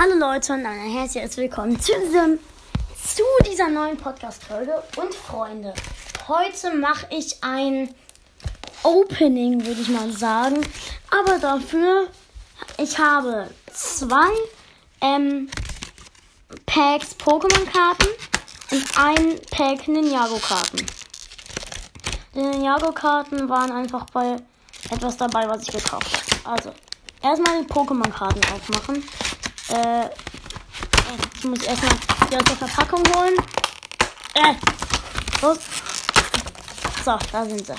Hallo Leute und ein herzliches willkommen zu, diesem, zu dieser neuen Podcast-Folge. Und Freunde, heute mache ich ein Opening, würde ich mal sagen. Aber dafür, ich habe zwei ähm, Packs Pokémon-Karten und ein Pack Ninjago-Karten. Die Ninjago-Karten waren einfach bei etwas dabei, was ich gekauft habe. Also, erstmal die Pokémon-Karten aufmachen. Äh, ich muss erstmal die aus der Verpackung holen. Äh, los. So, da sind sie.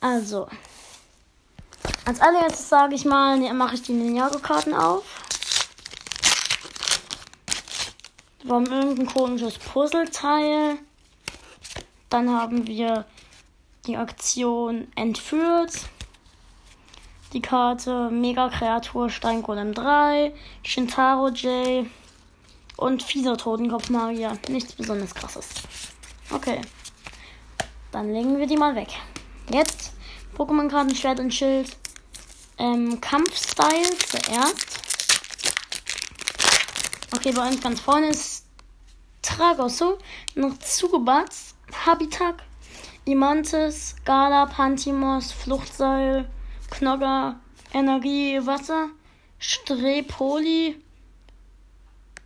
Also, als allererstes sage ich mal, ne, mache ich die Ninjago-Karten auf. Wir haben irgendein komisches Puzzleteil. Dann haben wir die Aktion entführt die Karte Mega Kreatur Steingolem 3, Shintaro J und fieser Totenkopfmagier. Nichts besonders krasses. Okay. Dann legen wir die mal weg. Jetzt Pokémon-Karten Schwert und Schild. Ähm, Kampfstyle zuerst. Okay, bei uns ganz vorne ist Tragosso, noch Zugebatz, Habitat, Imantis, Gala, Pantimos, Fluchtseil, Knogger, Energie, Wasser, Strepoli,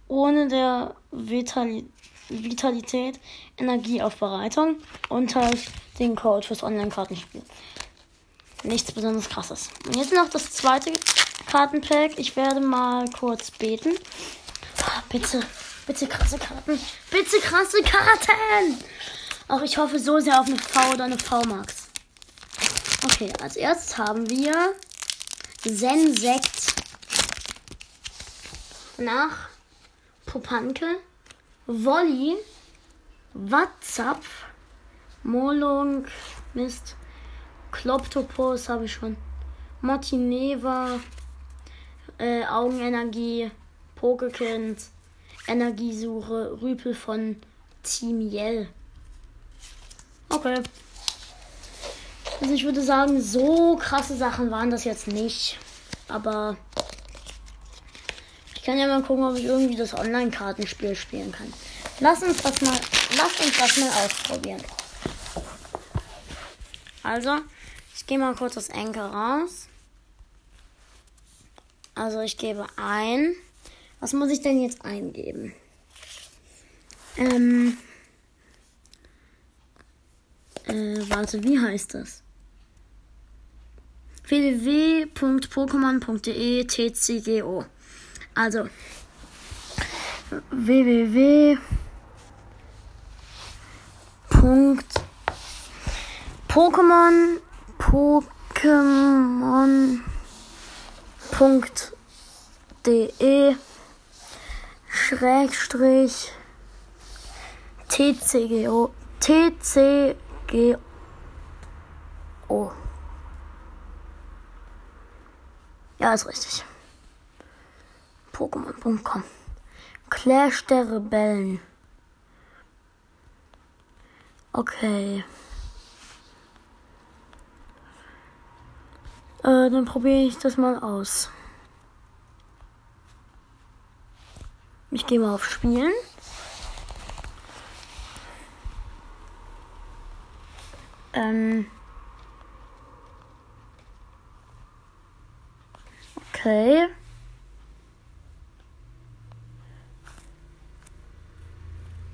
ohne der Vitali Vitalität, Energieaufbereitung und halt den Code fürs Online-Kartenspiel. Nichts besonders krasses. Und jetzt noch das zweite Kartenpack. Ich werde mal kurz beten. Oh, bitte, bitte krasse Karten. Bitte krasse Karten! Auch ich hoffe so sehr auf eine V oder eine V-Max. Okay, als erstes haben wir Sensekt. Nach Popanke, Wolli, Watzapf, Molung, Mist, Kloptopus habe ich schon, Motineva, äh, Augenenergie, Pokekind, Energiesuche, Rüpel von Team Yell. Okay. Also ich würde sagen, so krasse Sachen waren das jetzt nicht. Aber ich kann ja mal gucken, ob ich irgendwie das Online-Kartenspiel spielen kann. Lass uns das mal, lass uns das mal ausprobieren. Also, ich gehe mal kurz das Enkel raus. Also ich gebe ein. Was muss ich denn jetzt eingeben? Ähm. Äh, warte, wie heißt das? www.pokémon.de tcgo. Also www. Pokémon Pokémon.de Schrägstrich TCGO TCGO Ja, ist richtig. Pokémon.com. Clash der Rebellen. Okay. Äh, dann probiere ich das mal aus. Ich gehe mal auf Spielen. Ähm. Okay.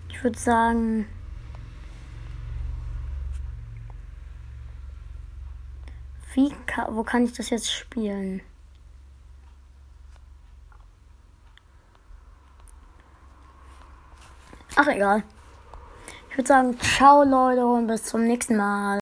Ich würde sagen. Wie kann, wo kann ich das jetzt spielen? Ach egal. Ich würde sagen, ciao Leute und bis zum nächsten Mal.